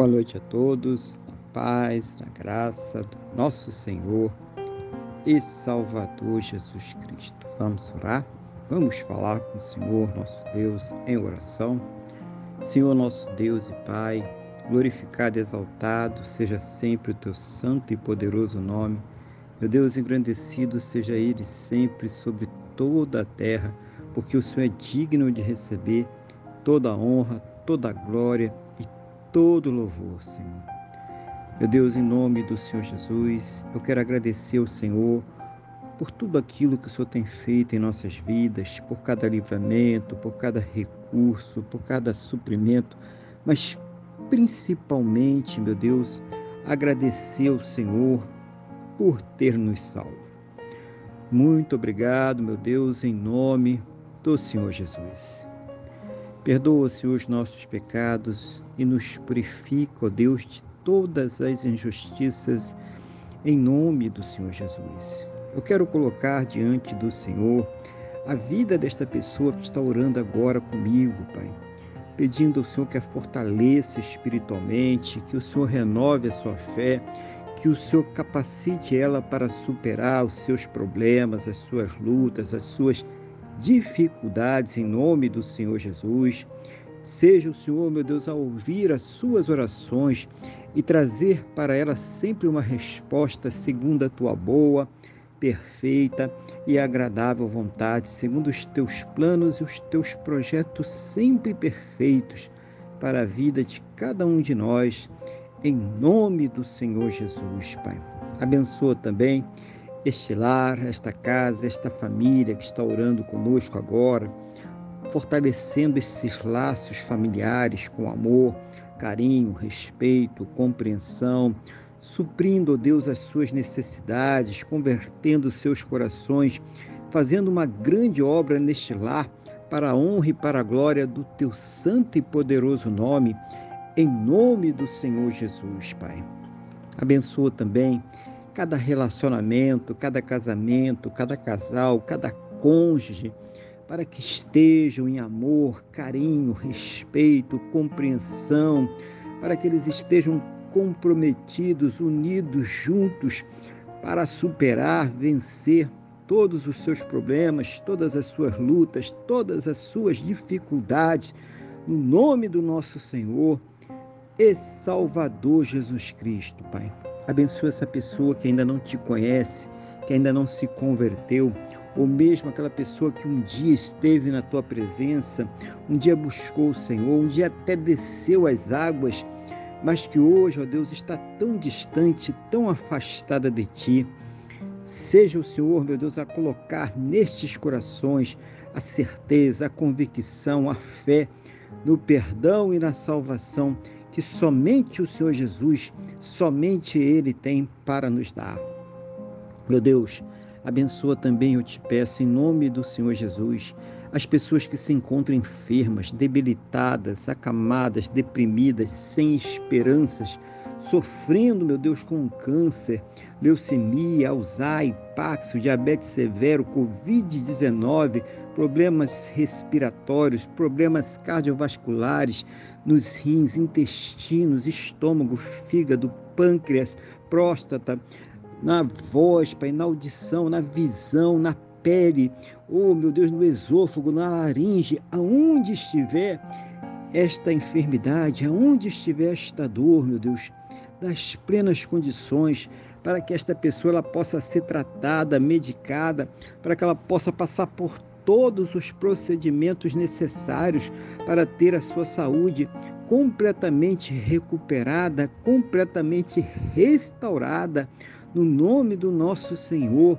Boa noite a todos, na paz, na graça do nosso Senhor e Salvador Jesus Cristo. Vamos orar? Vamos falar com o Senhor, nosso Deus, em oração. Senhor, nosso Deus e Pai, glorificado e exaltado seja sempre o teu santo e poderoso nome. Meu Deus, engrandecido seja ele sempre sobre toda a terra, porque o Senhor é digno de receber toda a honra, toda a glória todo louvor, Senhor. Meu Deus, em nome do Senhor Jesus, eu quero agradecer ao Senhor por tudo aquilo que o Senhor tem feito em nossas vidas, por cada livramento, por cada recurso, por cada suprimento, mas principalmente, meu Deus, agradecer ao Senhor por ter nos salvo. Muito obrigado, meu Deus, em nome do Senhor Jesus. Perdoa, Senhor, os nossos pecados e nos purifica, ó Deus, de todas as injustiças, em nome do Senhor Jesus. Eu quero colocar diante do Senhor a vida desta pessoa que está orando agora comigo, Pai, pedindo ao Senhor que a fortaleça espiritualmente, que o Senhor renove a sua fé, que o Senhor capacite ela para superar os seus problemas, as suas lutas, as suas dificuldades em nome do Senhor Jesus. Seja o Senhor, meu Deus, a ouvir as suas orações e trazer para ela sempre uma resposta segundo a tua boa, perfeita e agradável vontade, segundo os teus planos e os teus projetos sempre perfeitos para a vida de cada um de nós, em nome do Senhor Jesus, Pai. Abençoa também este lar, esta casa, esta família que está orando conosco agora, fortalecendo esses laços familiares com amor, carinho, respeito, compreensão, suprindo, ó Deus, as suas necessidades, convertendo seus corações, fazendo uma grande obra neste lar para a honra e para a glória do teu santo e poderoso nome, em nome do Senhor Jesus, Pai. Abençoa também cada relacionamento, cada casamento, cada casal, cada cônjuge, para que estejam em amor, carinho, respeito, compreensão, para que eles estejam comprometidos, unidos, juntos, para superar, vencer todos os seus problemas, todas as suas lutas, todas as suas dificuldades, no nome do nosso Senhor e Salvador Jesus Cristo, Pai. Abençoa essa pessoa que ainda não te conhece, que ainda não se converteu, ou mesmo aquela pessoa que um dia esteve na tua presença, um dia buscou o Senhor, um dia até desceu as águas, mas que hoje, ó Deus, está tão distante, tão afastada de ti. Seja o Senhor, meu Deus, a colocar nestes corações a certeza, a convicção, a fé no perdão e na salvação que somente o Senhor Jesus, somente Ele tem para nos dar. Meu Deus, abençoa também, eu te peço, em nome do Senhor Jesus, as pessoas que se encontram enfermas, debilitadas, acamadas, deprimidas, sem esperanças, sofrendo, meu Deus, com câncer, leucemia, Alzheimer, Paxo, diabetes severo, Covid-19, problemas respiratórios, problemas cardiovasculares nos rins, intestinos, estômago, fígado, pâncreas, próstata, na voz, Pai, na audição, na visão, na pele, oh meu Deus, no esôfago, na laringe, aonde estiver esta enfermidade, aonde estiver esta dor, meu Deus, das plenas condições para que esta pessoa ela possa ser tratada, medicada, para que ela possa passar por todos os procedimentos necessários para ter a sua saúde completamente recuperada, completamente restaurada, no nome do nosso Senhor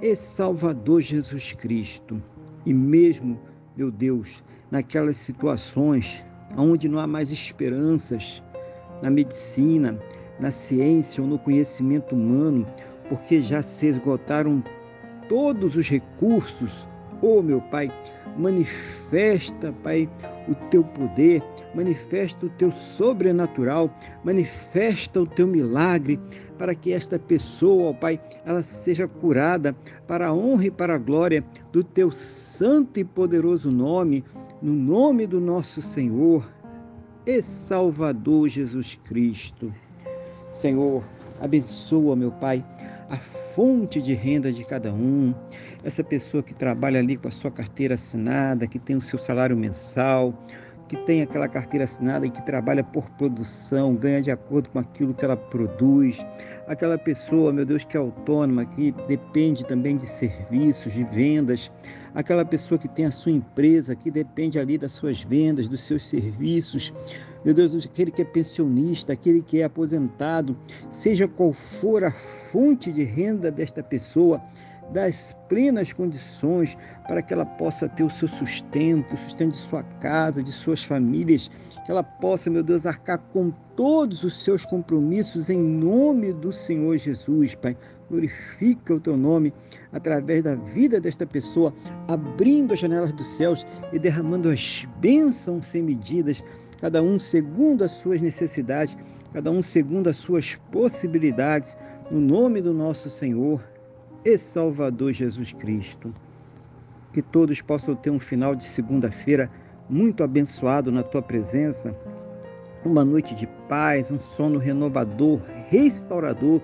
e Salvador Jesus Cristo. E mesmo, meu Deus, naquelas situações onde não há mais esperanças na medicina, na ciência ou no conhecimento humano, porque já se esgotaram todos os recursos. Oh, meu Pai, manifesta, Pai, o teu poder, manifesta o teu sobrenatural, manifesta o teu milagre para que esta pessoa, ó Pai, ela seja curada para a honra e para a glória do teu santo e poderoso nome, no nome do nosso Senhor e Salvador Jesus Cristo. Senhor, abençoa, meu Pai, a fonte de renda de cada um, essa pessoa que trabalha ali com a sua carteira assinada, que tem o seu salário mensal, que tem aquela carteira assinada e que trabalha por produção, ganha de acordo com aquilo que ela produz, aquela pessoa, meu Deus, que é autônoma, que depende também de serviços, de vendas, aquela pessoa que tem a sua empresa, que depende ali das suas vendas, dos seus serviços, meu Deus, aquele que é pensionista, aquele que é aposentado, seja qual for a fonte de renda desta pessoa, das plenas condições para que ela possa ter o seu sustento, o sustento de sua casa, de suas famílias, que ela possa, meu Deus, arcar com todos os seus compromissos em nome do Senhor Jesus, Pai. Glorifica o teu nome através da vida desta pessoa, abrindo as janelas dos céus e derramando as bênçãos sem medidas, cada um segundo as suas necessidades, cada um segundo as suas possibilidades, no nome do nosso Senhor e Salvador Jesus Cristo. Que todos possam ter um final de segunda-feira muito abençoado na tua presença, uma noite de paz, um sono renovador, restaurador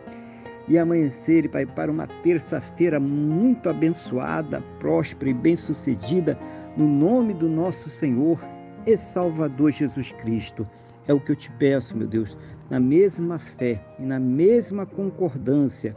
e amanhecer, Pai, para uma terça-feira muito abençoada, próspera e bem-sucedida, no nome do nosso Senhor e Salvador Jesus Cristo. É o que eu te peço, meu Deus, na mesma fé e na mesma concordância